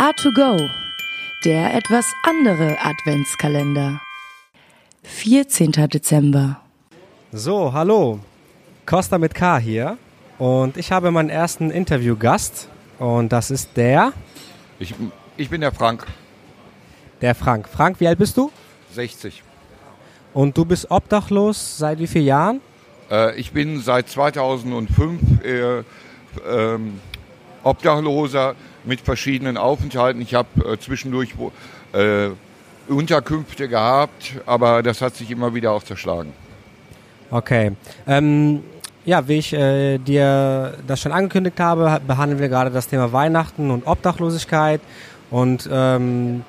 A2Go, der etwas andere Adventskalender. 14. Dezember. So, hallo. Costa mit K hier. Und ich habe meinen ersten Interviewgast. Und das ist der. Ich, ich bin der Frank. Der Frank. Frank, wie alt bist du? 60. Und du bist obdachlos seit wie vielen Jahren? Äh, ich bin seit 2005 äh, ähm, Obdachloser mit verschiedenen Aufenthalten. Ich habe äh, zwischendurch äh, Unterkünfte gehabt, aber das hat sich immer wieder auch zerschlagen. Okay. Ähm, ja, wie ich äh, dir das schon angekündigt habe, behandeln wir gerade das Thema Weihnachten und Obdachlosigkeit. Und ähm,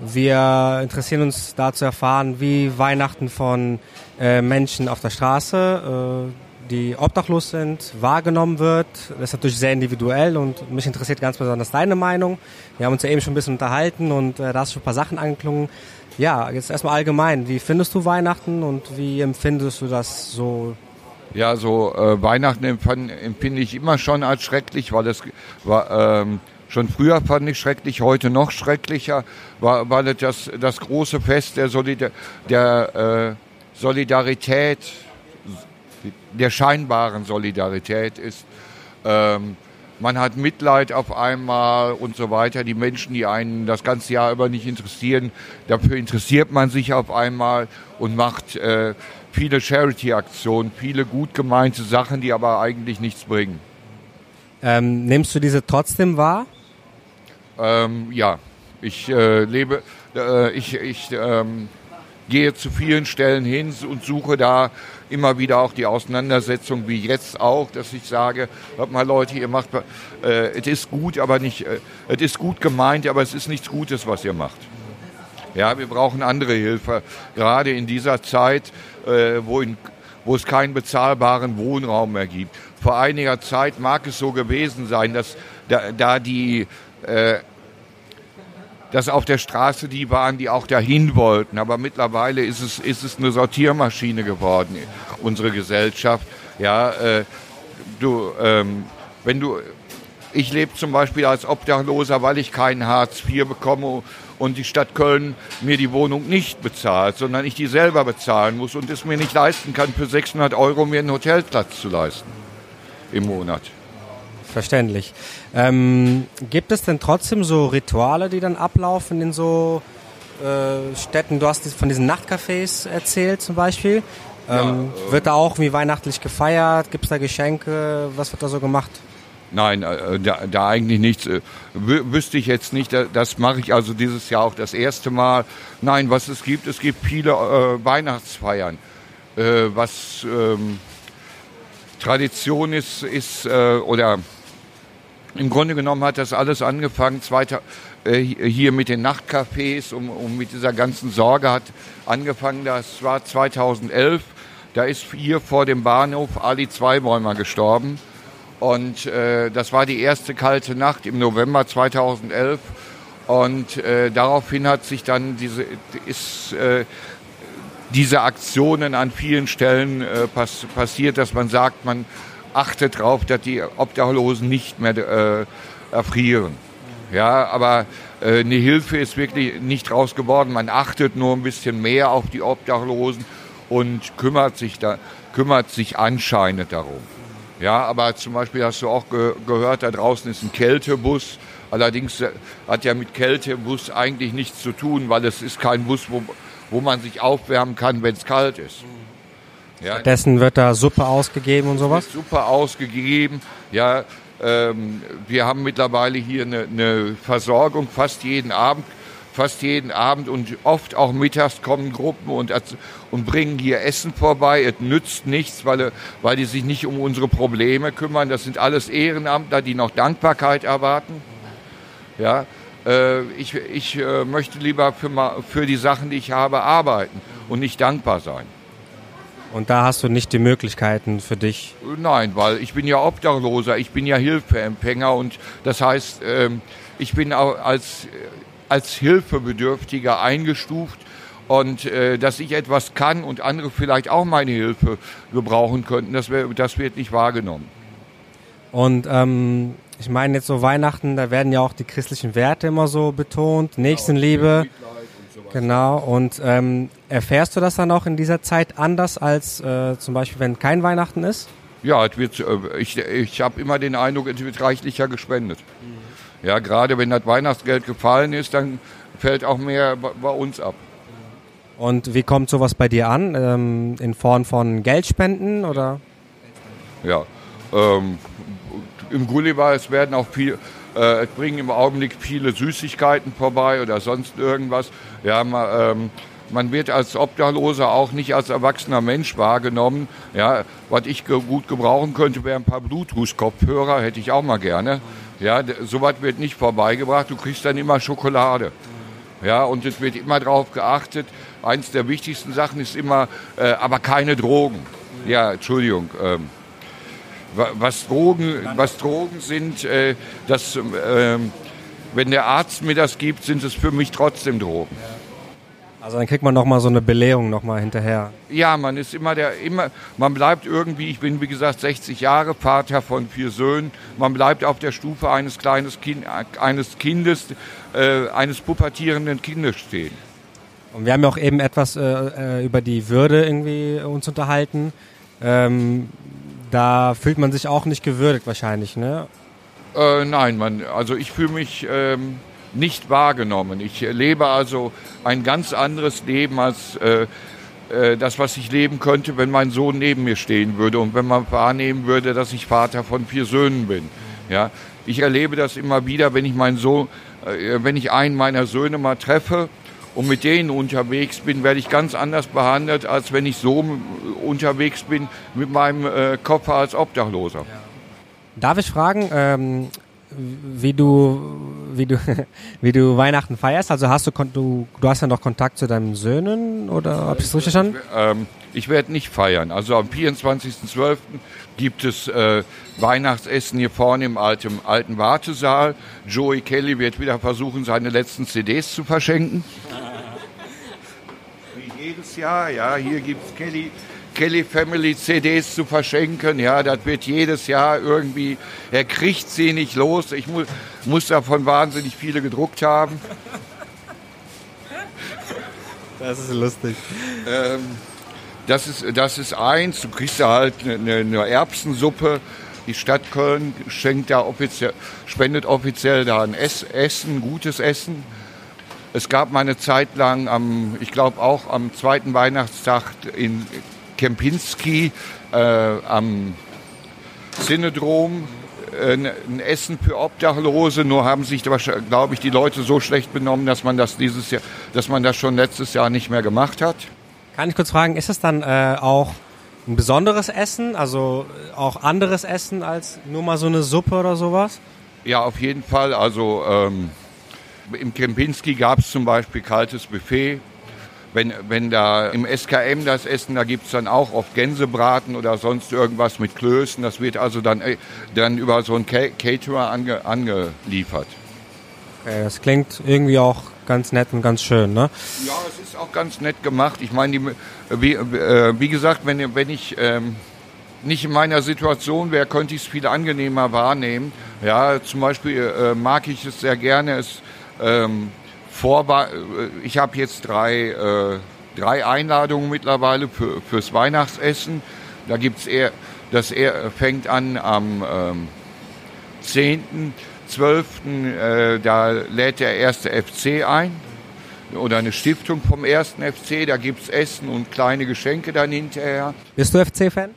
wir interessieren uns da zu erfahren, wie Weihnachten von äh, Menschen auf der Straße, äh, die obdachlos sind, wahrgenommen wird. Das ist natürlich sehr individuell und mich interessiert ganz besonders deine Meinung. Wir haben uns ja eben schon ein bisschen unterhalten und äh, da hast du schon ein paar Sachen angeklungen. Ja, jetzt erstmal allgemein. Wie findest du Weihnachten und wie empfindest du das so ja, so äh, Weihnachten empfinde ich immer schon als schrecklich, weil das war, ähm, schon früher fand ich schrecklich, heute noch schrecklicher, weil, weil das, das große Fest der, Solidar der äh, Solidarität, der scheinbaren Solidarität ist. Ähm, man hat Mitleid auf einmal und so weiter. Die Menschen, die einen das ganze Jahr über nicht interessieren, dafür interessiert man sich auf einmal und macht äh, viele Charity-Aktionen, viele gut gemeinte Sachen, die aber eigentlich nichts bringen. Ähm, nimmst du diese trotzdem wahr? Ähm, ja, ich äh, lebe, äh, ich, ich ähm, gehe zu vielen Stellen hin und suche da immer wieder auch die Auseinandersetzung, wie jetzt auch, dass ich sage, hört mal Leute, ihr macht, äh, es ist gut, aber nicht, äh, es ist gut gemeint, aber es ist nichts Gutes, was ihr macht. Ja, wir brauchen andere Hilfe, gerade in dieser Zeit, äh, wo, in, wo es keinen bezahlbaren Wohnraum mehr gibt. Vor einiger Zeit mag es so gewesen sein, dass da, da die äh, dass auf der Straße die waren, die auch dahin wollten. Aber mittlerweile ist es, ist es eine Sortiermaschine geworden, unsere Gesellschaft. Ja, äh, du, ähm, wenn du, ich lebe zum Beispiel als Obdachloser, weil ich keinen Hartz IV bekomme und die Stadt Köln mir die Wohnung nicht bezahlt, sondern ich die selber bezahlen muss und es mir nicht leisten kann, für 600 Euro mir einen Hotelplatz zu leisten im Monat. Verständlich. Ähm, gibt es denn trotzdem so Rituale, die dann ablaufen in so äh, Städten? Du hast von diesen Nachtcafés erzählt zum Beispiel. Ähm, ja, äh, wird da auch wie weihnachtlich gefeiert? Gibt es da Geschenke? Was wird da so gemacht? Nein, äh, da, da eigentlich nichts. Äh, wüsste ich jetzt nicht. Das mache ich also dieses Jahr auch das erste Mal. Nein, was es gibt, es gibt viele äh, Weihnachtsfeiern. Äh, was ähm, Tradition ist, ist äh, oder im Grunde genommen hat das alles angefangen, zweiter, äh, hier mit den Nachtcafés, um, um mit dieser ganzen Sorge hat angefangen. Das war 2011. Da ist hier vor dem Bahnhof Ali Zweibäumer gestorben. Und äh, das war die erste kalte Nacht im November 2011. Und äh, daraufhin hat sich dann diese, ist, äh, diese Aktionen an vielen Stellen äh, pass passiert, dass man sagt, man achtet darauf, dass die Obdachlosen nicht mehr äh, erfrieren. Ja, aber äh, eine Hilfe ist wirklich nicht raus geworden. Man achtet nur ein bisschen mehr auf die Obdachlosen und kümmert sich da, kümmert sich anscheinend darum. Ja, aber zum Beispiel hast du auch ge gehört, da draußen ist ein Kältebus. Allerdings äh, hat ja mit Kältebus eigentlich nichts zu tun, weil es ist kein Bus, wo, wo man sich aufwärmen kann, wenn es kalt ist. Ja, Dessen wird da Suppe ausgegeben und sowas? Suppe ausgegeben, ja. Ähm, wir haben mittlerweile hier eine, eine Versorgung fast jeden Abend fast jeden Abend und oft auch mittags kommen Gruppen und, und bringen hier Essen vorbei. Es nützt nichts, weil, weil die sich nicht um unsere Probleme kümmern. Das sind alles Ehrenamtler, die noch Dankbarkeit erwarten. Ja, äh, ich ich äh, möchte lieber für, für die Sachen, die ich habe, arbeiten und nicht dankbar sein. Und da hast du nicht die Möglichkeiten für dich? Nein, weil ich bin ja Obdachloser, ich bin ja Hilfeempfänger und das heißt, ähm, ich bin auch als als Hilfebedürftiger eingestuft und äh, dass ich etwas kann und andere vielleicht auch meine Hilfe gebrauchen könnten, das, das wird nicht wahrgenommen. Und ähm, Ich meine jetzt so Weihnachten, da werden ja auch die christlichen Werte immer so betont, Nächstenliebe. Genau, und ähm, erfährst du das dann auch in dieser Zeit anders als äh, zum Beispiel, wenn kein Weihnachten ist? Ja, es wird, äh, ich, ich habe immer den Eindruck, es wird reichlicher gespendet. Mhm. Ja, gerade wenn das Weihnachtsgeld gefallen ist, dann fällt auch mehr bei uns ab. Und wie kommt sowas bei dir an? Ähm, in Form von Geldspenden oder? Ja, ähm, im Gulliver, es werden auch viel, äh, es bringen im Augenblick viele Süßigkeiten vorbei oder sonst irgendwas. Ja, man, ähm, man wird als Obdachloser auch nicht als erwachsener Mensch wahrgenommen. Ja, was ich ge gut gebrauchen könnte, wäre ein paar Bluetooth-Kopfhörer, hätte ich auch mal gerne. Ja, sowas wird nicht vorbeigebracht. Du kriegst dann immer Schokolade. Ja, und es wird immer darauf geachtet. Eins der wichtigsten Sachen ist immer, äh, aber keine Drogen. Ja, Entschuldigung. Ähm, was Drogen, was Drogen sind, äh, das, äh, wenn der Arzt mir das gibt, sind es für mich trotzdem Drogen. Also dann kriegt man noch mal so eine Belehrung noch mal hinterher. Ja, man ist immer der immer man bleibt irgendwie, ich bin wie gesagt 60 Jahre Vater von vier Söhnen, man bleibt auf der Stufe eines kleines kind, eines Kindes äh, eines pubertierenden Kindes stehen. Und wir haben ja auch eben etwas äh, äh über die Würde irgendwie uns unterhalten. Ähm, da fühlt man sich auch nicht gewürdigt wahrscheinlich, ne? Äh, nein, man, also ich fühle mich ähm, nicht wahrgenommen. Ich lebe also ein ganz anderes Leben als äh, äh, das, was ich leben könnte, wenn mein Sohn neben mir stehen würde und wenn man wahrnehmen würde, dass ich Vater von vier Söhnen bin. Ja, ich erlebe das immer wieder, wenn ich meinen Sohn, äh, wenn ich einen meiner Söhne mal treffe und mit denen unterwegs bin, werde ich ganz anders behandelt, als wenn ich so unterwegs bin mit meinem äh, Koffer als Obdachloser. Ja. Darf ich fragen, ähm, wie du, wie du, wie du Weihnachten feierst? Also hast du, du, du hast ja noch Kontakt zu deinen Söhnen oder habe ich es richtig verstanden? Ähm, ich werde nicht feiern. Also am 24.12. gibt es äh, Weihnachtsessen hier vorne im alten, alten Wartesaal. Joey Kelly wird wieder versuchen, seine letzten CDs zu verschenken jedes Jahr. Ja, hier gibt es Kelly, Kelly Family CDs zu verschenken. Ja, das wird jedes Jahr irgendwie, er kriegt sie nicht los. Ich mu muss davon wahnsinnig viele gedruckt haben. Das ist lustig. Ähm, das, ist, das ist eins. Du kriegst da halt eine, eine Erbsensuppe. Die Stadt Köln schenkt da offiziell, spendet offiziell da ein Essen, gutes Essen. Es gab mal eine Zeit lang, am, ich glaube auch am zweiten Weihnachtstag in Kempinski äh, am Synodrom äh, ein Essen für Obdachlose, nur haben sich, glaube ich, die Leute so schlecht benommen, dass man das dieses Jahr, dass man das schon letztes Jahr nicht mehr gemacht hat. Kann ich kurz fragen, ist es dann äh, auch ein besonderes Essen, also auch anderes Essen als nur mal so eine Suppe oder sowas? Ja, auf jeden Fall. Also ähm, im Kempinski gab es zum Beispiel kaltes Buffet. Wenn, wenn da im SKM das Essen, da gibt es dann auch oft Gänsebraten oder sonst irgendwas mit Klößen. Das wird also dann, äh, dann über so einen Caterer ange, angeliefert. Okay, das klingt irgendwie auch ganz nett und ganz schön, ne? Ja, es ist auch ganz nett gemacht. Ich meine, wie, äh, wie gesagt, wenn, wenn ich ähm, nicht in meiner Situation wäre, könnte ich es viel angenehmer wahrnehmen. Ja, zum Beispiel äh, mag ich es sehr gerne, es ähm, Vorba äh, ich habe jetzt drei, äh, drei Einladungen mittlerweile für, fürs Weihnachtsessen. Da gibt's eher, das eher, fängt an am ähm, 10.12. Äh, da lädt der erste FC ein oder eine Stiftung vom ersten FC. Da gibt's Essen und kleine Geschenke dann hinterher. Bist du FC-Fan?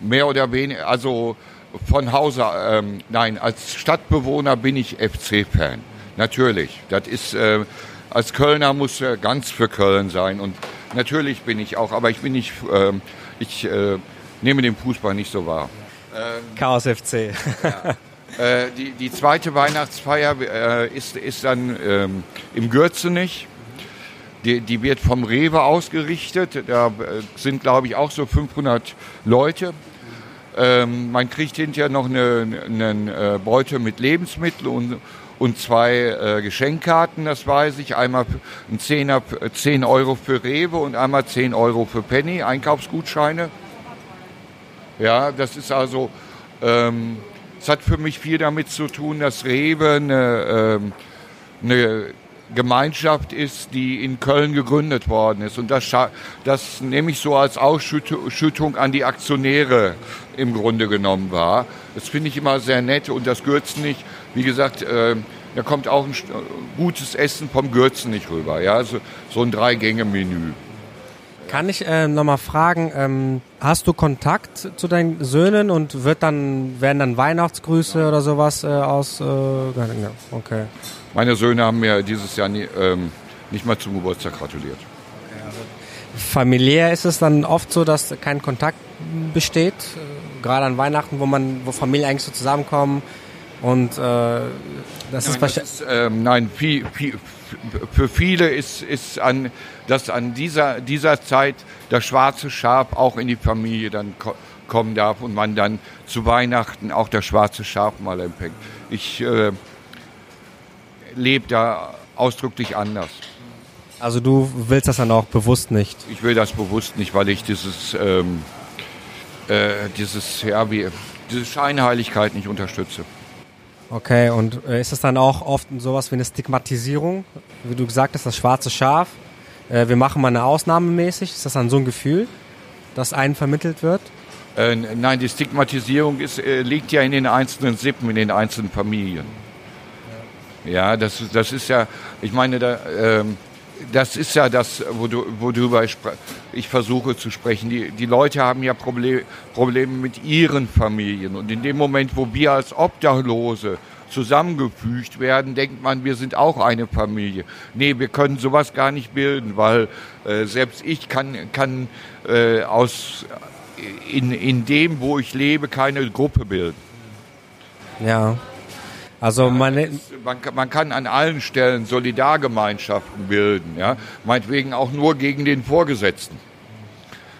Mehr oder weniger, also von Hause, ähm, nein, als Stadtbewohner bin ich FC-Fan. Natürlich. Das ist, äh, als Kölner muss er ganz für Köln sein. Und natürlich bin ich auch, aber ich bin nicht, äh, ich äh, nehme den Fußball nicht so wahr. Ähm, Chaos FC. ja. Äh, die, die zweite Weihnachtsfeier äh, ist, ist dann ähm, im Gürzenich. Die, die wird vom Rewe ausgerichtet. Da äh, sind, glaube ich, auch so 500 Leute. Ähm, man kriegt hinterher noch eine, eine, eine Beute mit Lebensmitteln und, und zwei äh, Geschenkkarten, das weiß ich. Einmal ein Zehner, 10 Euro für Rewe und einmal 10 Euro für Penny, Einkaufsgutscheine. Ja, das ist also, ähm, es hat für mich viel damit zu tun, dass Rewe eine, ähm, eine Gemeinschaft ist, die in Köln gegründet worden ist. Und das, das nehme ich so als Ausschüttung an die Aktionäre im Grunde genommen war. Das finde ich immer sehr nett und das Gürzen nicht. Wie gesagt, äh, da kommt auch ein gutes Essen vom Gürzen nicht rüber. Ja, so, so ein Drei-Gänge-Menü. Kann ich äh, nochmal fragen, ähm, hast du Kontakt zu deinen Söhnen und wird dann, werden dann Weihnachtsgrüße oder sowas äh, aus? Äh, okay. Meine Söhne haben mir dieses Jahr nie, ähm, nicht mal zum Geburtstag gratuliert. Familiär ist es dann oft so, dass kein Kontakt besteht, äh, gerade an Weihnachten, wo man, wo Familien eigentlich so zusammenkommen und äh, das nein, ist wahrscheinlich. Ähm, nein, viel, viel, für viele ist, ist an, dass an dieser, dieser Zeit das schwarze Schaf auch in die Familie dann ko kommen darf und man dann zu Weihnachten auch das schwarze Schaf mal empfängt. Ich äh, lebe da ausdrücklich anders. Also du willst das dann auch bewusst nicht? Ich will das bewusst nicht, weil ich dieses, ähm, äh, dieses, ja, wie, diese Scheinheiligkeit nicht unterstütze. Okay, und äh, ist das dann auch oft sowas wie eine Stigmatisierung? Wie du gesagt hast, das schwarze Schaf. Äh, wir machen mal eine Ausnahme mäßig. Ist das dann so ein Gefühl, das einen vermittelt wird? Äh, nein, die Stigmatisierung ist, äh, liegt ja in den einzelnen Sippen, in den einzelnen Familien. Ja, das, das ist ja, ich meine, da, ähm, das ist ja das, worüber ich, versuche zu sprechen. Die, die Leute haben ja Problem, Probleme mit ihren Familien. Und in dem Moment, wo wir als Obdachlose zusammengefügt werden, denkt man, wir sind auch eine Familie. Nee, wir können sowas gar nicht bilden, weil äh, selbst ich kann, kann äh, aus, in, in dem, wo ich lebe, keine Gruppe bilden. Ja. Also man, man, kann an allen Stellen Solidargemeinschaften bilden, ja, meinetwegen auch nur gegen den Vorgesetzten,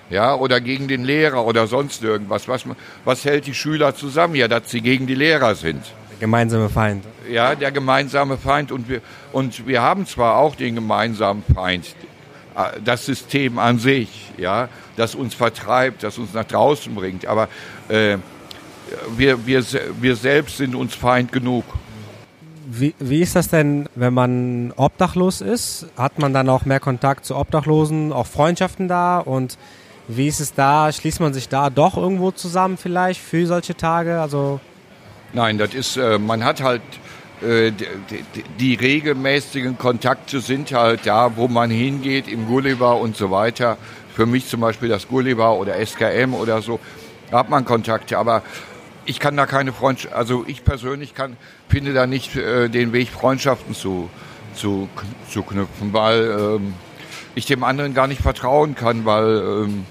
ja, oder gegen den Lehrer oder sonst irgendwas. Was, was hält die Schüler zusammen? Ja, dass sie gegen die Lehrer sind. Der gemeinsame Feind. Ja, der gemeinsame Feind und wir und wir haben zwar auch den gemeinsamen Feind, äh, das System an sich, ja, das uns vertreibt, das uns nach draußen bringt, aber äh, wir, wir, wir selbst sind uns Feind genug. Wie, wie ist das denn, wenn man obdachlos ist? Hat man dann auch mehr Kontakt zu Obdachlosen, auch Freundschaften da? Und wie ist es da? Schließt man sich da doch irgendwo zusammen vielleicht für solche Tage? Also Nein, das ist, äh, man hat halt äh, die, regelmäßigen Kontakte sind halt da, wo man hingeht, im Gulliver und so weiter. Für mich zum Beispiel das Gulliver oder SKM oder so, da hat man Kontakte. Aber ich kann da keine Freundschaft, also ich persönlich kann, finde da nicht äh, den Weg, Freundschaften zu, zu, zu knüpfen, weil ähm, ich dem anderen gar nicht vertrauen kann, weil ähm,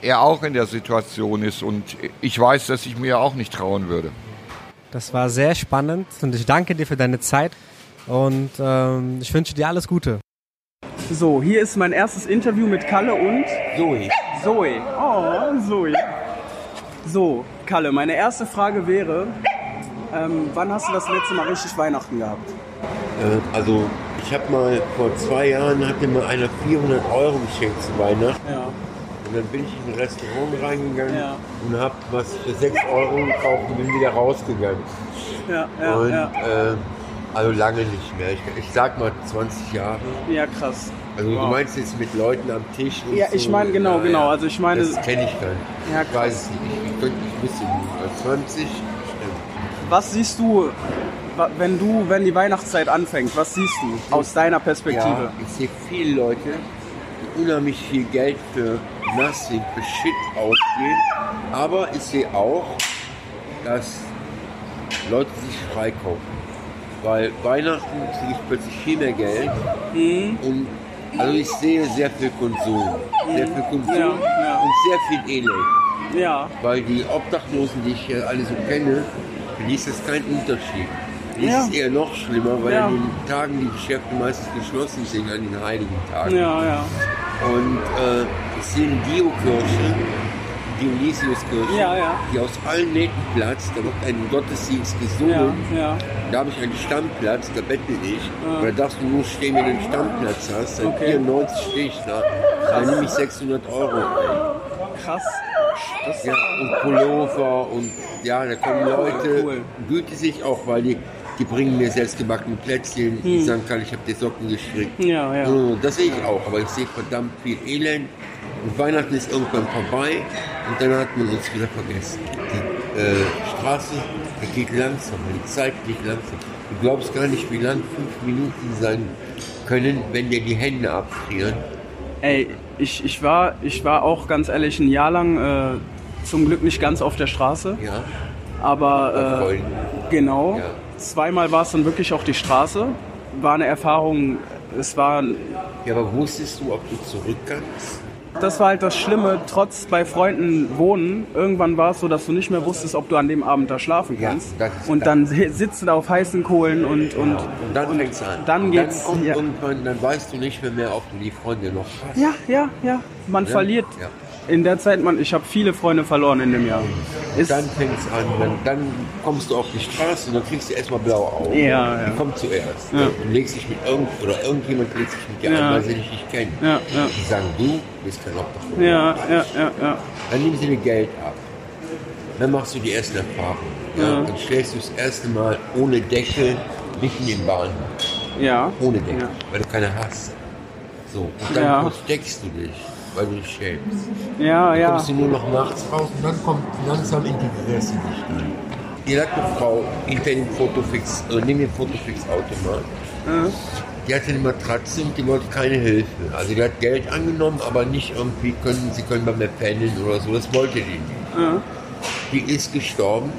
er auch in der Situation ist und ich weiß, dass ich mir auch nicht trauen würde. Das war sehr spannend und ich danke dir für deine Zeit und ähm, ich wünsche dir alles Gute. So, hier ist mein erstes Interview mit Kalle und Zoe. Zoe. Oh, Zoe. So, Kalle, meine erste Frage wäre, ähm, wann hast du das letzte Mal richtig Weihnachten gehabt? Äh, also ich habe mal vor zwei Jahren hat mir einer 400 Euro geschenkt zu Weihnachten. Ja. Und dann bin ich in ein Restaurant reingegangen ja. und habe was für 6 Euro gekauft und bin wieder rausgegangen. Ja, ja, und, ja. Äh, also lange nicht mehr. Ich, ich sag mal 20 Jahre. Ja, krass. Also wow. du meinst jetzt mit Leuten am Tisch und Ja, ich meine genau, ja, genau. Also ich meine. Das kenne ich gar nicht. Ja, ich weiß es nicht. Ich könnte nicht wissen. 20 stimmt. Was siehst du, wenn du, wenn die Weihnachtszeit anfängt, was siehst du aus deiner Perspektive? Ja, ich sehe viele Leute, die unheimlich viel Geld für Nothing, für Shit ausgeben. Aber ich sehe auch, dass Leute sich freikaufen. Weil Weihnachten kriege ich plötzlich viel mehr Geld mhm. und also ich sehe sehr viel Konsum. Sehr viel Konsum ja, ja. und sehr viel Elend. Ja. Weil die Obdachlosen, die ich hier alle so kenne, für die ist das kein Unterschied. Die ja. ist eher noch schlimmer, weil an den Tagen die Geschäfte meistens geschlossen sind, an den heiligen Tagen. Und äh, ich sehe eine Dio-Kirche, Dionysiuskirche, ja, ja. die aus allen Nähten platzt. Da wird ein Gottesdienst gesungen. Ja, da habe ich einen Stammplatz, da bettel ich. Ja. Da darfst du nur stehen, wenn du einen Stammplatz hast. Seit okay. 94 stehe ich da. Da nehme ich 600 Euro. Krass. Das Ja, und Pullover und ja, da kommen Leute, cool. güte sich auch, weil die, die bringen mir selbstgebackene Plätzchen, die sagen, Karl, ich habe dir Socken gestrickt. Hm. Ja, ja. Das sehe ich auch, aber ich sehe verdammt viel Elend. Und Weihnachten ist irgendwann vorbei und dann hat man uns wieder vergessen. Die äh, Straße, die geht langsam, die Zeit geht langsam. Du glaubst gar nicht, wie lang fünf Minuten sein können, wenn dir die Hände abfrieren. Ey, ich, ich, war, ich war auch ganz ehrlich ein Jahr lang äh, zum Glück nicht ganz auf der Straße, Ja, aber äh, genau. Ja. Zweimal war es dann wirklich auch die Straße. War eine Erfahrung, es war, Ja, aber wusstest du, ob du zurück kannst? Das war halt das Schlimme, trotz bei Freunden wohnen, irgendwann war es so, dass du nicht mehr wusstest, ob du an dem Abend da schlafen Ja, kannst. ist und dann si- sitzt du da auf heißen Kohlen und, und Und dann fängt's an. dann Und geht's, Dann kommt ja. irgendwann, dann weißt du nicht mehr, mehr, ob du die Freunde noch hast. ja, ja, ja, man verliert. Ja. In der Zeit, man, ich habe viele Freunde verloren in dem Jahr. Ist, Dann fängt's an, dann, dann kommst du auf die Straße und dann kriegst du erstmal blaue Augen. Ja, ja. Die kommt zuerst. Ja. Du legst dich mit irgend oder irgendjemand legt sich mit dir Ja. an, weil sie dich nicht kennen. Ja, ja. Die sagen, du bist kein Obdachloser. ja, ja, ja, ja. Dann nehmen sie dir Geld ab. Dann machst du die ersten Erfahrungen. Ja. Dann schläfst du das erste Mal ohne Deckel mitten im Bahnhof. Ja. Ohne Deckel, weil du keine hast. So, und dann Ja. versteckst du dich, weil du dich schämst. Ja, Dann ja. kommst du nur noch nachts raus und dann kommt langsam integrierst du dich dann. Hier lag eine Frau hinter dem Fotofix, äh, neben dem Fotofix-Automat. Die hatte eine Matratze und die wollte keine Hilfe. Also die hat Geld angenommen, aber nicht irgendwie können, sie können bei mir pennen oder so. Das wollte die nicht. Die ist gestorben,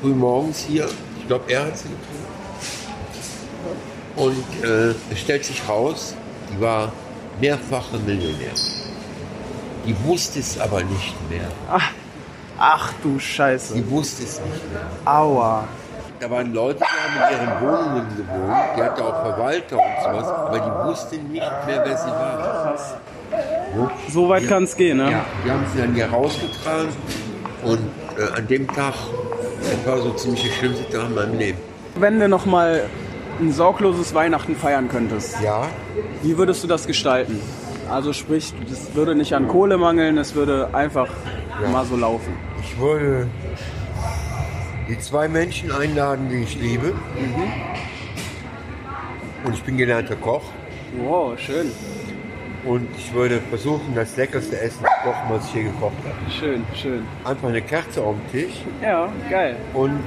früh morgens hier. Ich glaube, er hat sie getroffen. Und äh, es stellt sich raus, die war mehrfache Millionär. Die wusste es aber nicht mehr. Ach du Scheiße. Die wusste es nicht mehr. Aua. Da waren Leute, die haben in ihren Wohnungen gewohnt. Die hatte auch Verwalter und sowas. Aber die wusste nicht mehr, wer sie war. So weit kann es gehen, ne? Ja, die haben sie dann hier rausgetragen. Und äh, an dem Tag, das war so ziemlich der schlimmste Tag in meinem Leben. Wenn du noch mal ein sorgloses Weihnachten feiern könntest, Ja, wie würdest du das gestalten? Also sprich, es würde nicht an Kohle mangeln, es würde einfach mal so laufen. ich würde die zwei Menschen einladen, die ich liebe. Und ich bin gelernter Koch. Wow, schön, Und ich würde versuchen, das leckerste Essen zu kochen, was ich hier gekocht habe. schön, schön. Einfach eine Kerze auf dem Tisch. Ja, geil. Und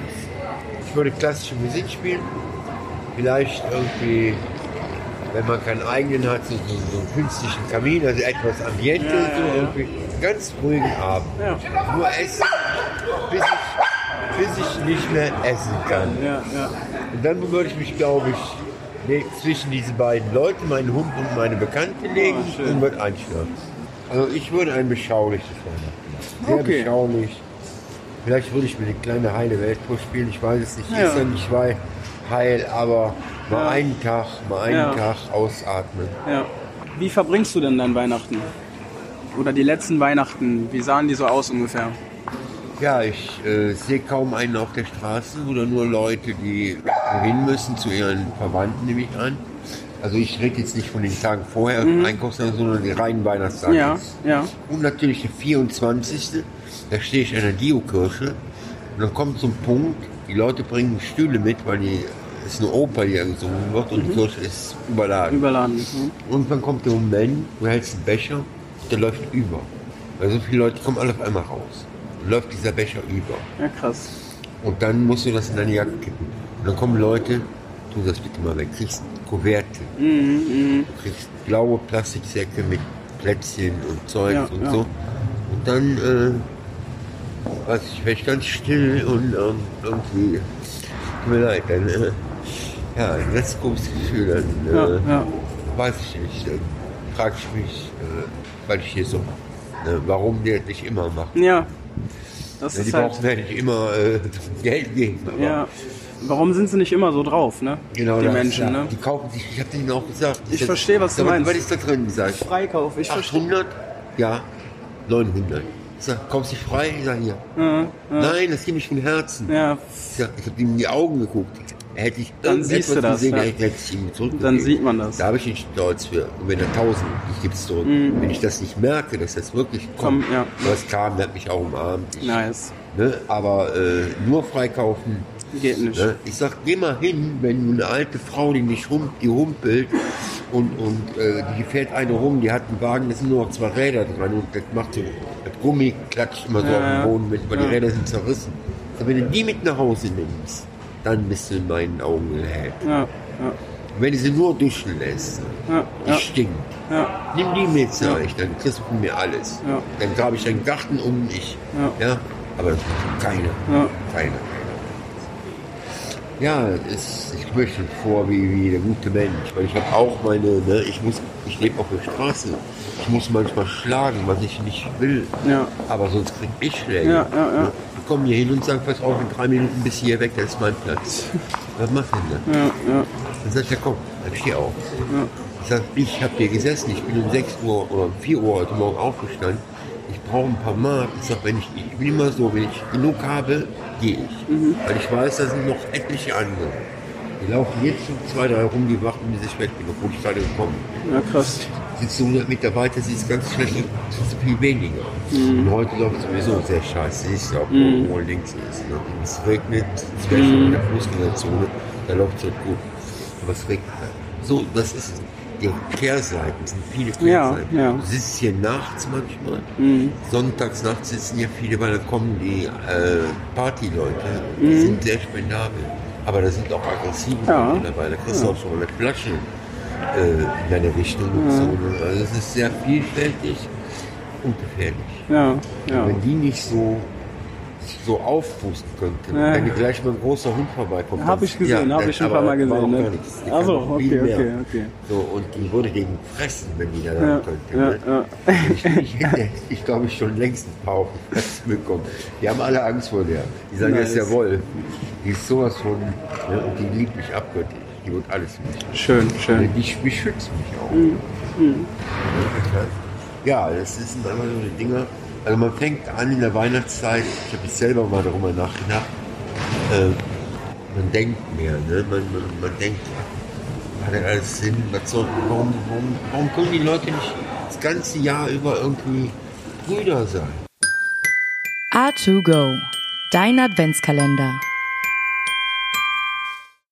ich würde klassische Musik spielen. Vielleicht irgendwie, wenn man keinen eigenen hat, so, so, so einen künstlichen Kamin, also etwas Ambiente, Ja, ja, so irgendwie. Ganz ruhigen Abend. Nur essen, bis ich, bis ich nicht mehr essen kann. Und dann würde ich mich, glaube ich, zwischen diese beiden Leute, meinen Hund und meine Bekannte legen Oh, und würde einschlafen. Also ich würde ein beschauliches Weihnachten machen. Sehr Okay. beschaulich. Vielleicht würde ich mir eine kleine heile Welt vorspielen, ich weiß es nicht. Ja. Ist ja nicht heil, aber mal Ja. einen Tag, mal einen Ja. Tag ausatmen. ja. Wie verbringst du denn dein Weihnachten? Oder die letzten Weihnachten, wie sahen die so aus ungefähr? Ja, ich äh, sehe kaum einen auf der Straße oder nur Leute, die hin müssen zu ihren Verwandten, nehme ich an. Also ich rede jetzt nicht von den Tagen vorher, Einkaufstagen, sondern die reinen Weihnachtstage. Mhm. Ja, ja. Und natürlich der 24. Da stehe ich an der Dio-Kirche und dann kommt so ein Punkt, die Leute bringen Stühle mit, weil die, ist eine Oper, die gesungen wird und die Kirche ist überladen. Überladen. Mhm. Und dann kommt der Moment, du hältst einen Becher, der läuft über. Weil so viele Leute kommen alle auf einmal raus. Dann läuft dieser Becher über. Ja, krass. Und dann musst du das in deine Jacke kippen. Und dann kommen Leute, tu das bitte mal weg, kriegst Kuverte. Mhm, Du kriegst blaue Plastiksäcke mit Plätzchen und Zeug Ja, und ja. so. Und dann, äh, weiß ich, werde ich ganz still und ähm, irgendwie, tut mir leid, dann, äh, ja, komisches Gefühl, dann, Ja, äh, ja. weiß ich nicht, dann frage ich mich, äh, weil ich hier so, ne, warum die das nicht immer machen. Ja. Das Ja, die ist halt. brauchen ja nicht immer äh, Geld geben. Ja. Warum sind sie nicht immer so drauf, ne? Genau Die Menschen, ja. ne? Die kaufen sich, ich habe denen auch gesagt. Ich das- verstehe, was du meinst. Was ist da drin? Sag ich. Freikauf, ich verstehe. 800? Ja. 900. Ich sag, kaufst du frei? Ich sag, hier. Ja, Nein, das geht mich vom Herzen. ja, Ich, sag, ich habe ihm in die Augen geguckt. Hätte ich Dann siehst du das, gesehen, ja. hätte ich ihm zurückgegeben. Dann sieht man das. Da habe ich den Stolz für. Und wenn er tausend, ich gebe es zurück. Wenn ich das nicht merke, dass das wirklich kommt, Komm, ja. was kam, der hat mich auch umarmt. Ich, Nice. ne, aber äh, nur freikaufen. Geht nicht. Ne? Ich sag, geh mal hin, wenn du eine alte Frau, die nicht hum, die humpelt und, und äh, die fährt eine rum, die hat einen Wagen, da sind nur noch zwei Räder dran und das macht so, das Gummi klatscht immer so Ja, auf den Boden, mit, weil Ja. die Räder sind zerrissen. Aber wenn du die mit nach Hause nimmst, dann bist du in meinen Augen erhält. Ja, ja, Wenn du sie nur duschen lässt, ja, die stinkt. Nimm die mit, sag ich, dann kriegst du mir alles. Dann grabe ich deinen Garten um dich. Ja. Aber das macht keiner. Ja. Keiner. Ja, ist, ich möchte vor wie, wie der gute Mensch, weil ich habe auch meine, ne, ich muss, ich lebe auf der Straße. Ich muss manchmal schlagen, was ich nicht will. Ja. Aber sonst krieg ich Schläge. Ja, ja, ja. Ne? Die kommen hier hin und sagen, pass auf, in drei Minuten bis hier weg, das ist mein Platz. Was machst du denn da? Ja, ja, Dann sag ich, ja komm, dann steh auf. Ich sag, ich habe hier gesessen, ich bin um 6 Uhr oder um 4 Uhr heute Morgen aufgestanden. Ich brauche ein paar Mark. Ich sag, wenn ich, ich bin immer so, wenn ich genug habe, gehe ich. Weil ich weiß, da sind noch etliche andere. Die laufen jetzt so zwei, drei rum, die warten, bis ich weg bin, obwohl ich gerade gekommen bin. ja, krass. Sitzt du 100 Meter weiter, sieht es ganz schlecht, es ist viel weniger. Und heute läuft es sowieso sehr scheiße. Siehst du auch, wo, links ist. Ne? Es regnet, es wäre schon in der Fußgängerzone, da läuft es halt gut. Aber es regnet halt. So, das ist. Die Kehrseiten, es sind viele Ja, Kehrseiten. ja. Du sitzt hier nachts manchmal, sonntags nachts sitzen hier viele, weil dann kommen die äh, Partyleute, die sind sehr spendabel. Aber da sind auch aggressive Ja. Dabei, da kriegst du auch schon mal eine Flasche in deine Richtung. So, ne? Also es ist sehr vielfältig und gefährlich. Ja, ja. Wenn die nicht so, so aufpusten könnten, Ja. wenn gleich mal ein großer Hund vorbeikommt. Hab dann- ich gesehen, hab dann- ich ein paar Mal gesehen, ne? gar nichts. Die Ach kann so, noch viel okay, mehr. okay, okay. So, und die würde den fressen, wenn die da Ja, könnte. ja, ne? ja. Ich, ich hätte, ich glaube, ich schon längst ein paar auf die Fresse bekommen. Die haben alle Angst vor der. Die sagen, das ist der Nice. Wolf. Die ist sowas von, ne? und die liebt mich abgöttisch. Die wird alles mit. Schön, schön. Die beschützt mich auch. Mhm. Ja, das sind einfach so die Dinger. Also man fängt an in der Weihnachtszeit, ich habe jetzt selber mal darüber nachgedacht, äh, man denkt mehr, ne? man, man, man denkt, hat das alles Sinn, was soll, warum, warum, warum können die Leute nicht das ganze Jahr über irgendwie Brüder sein? A2Go, dein Adventskalender.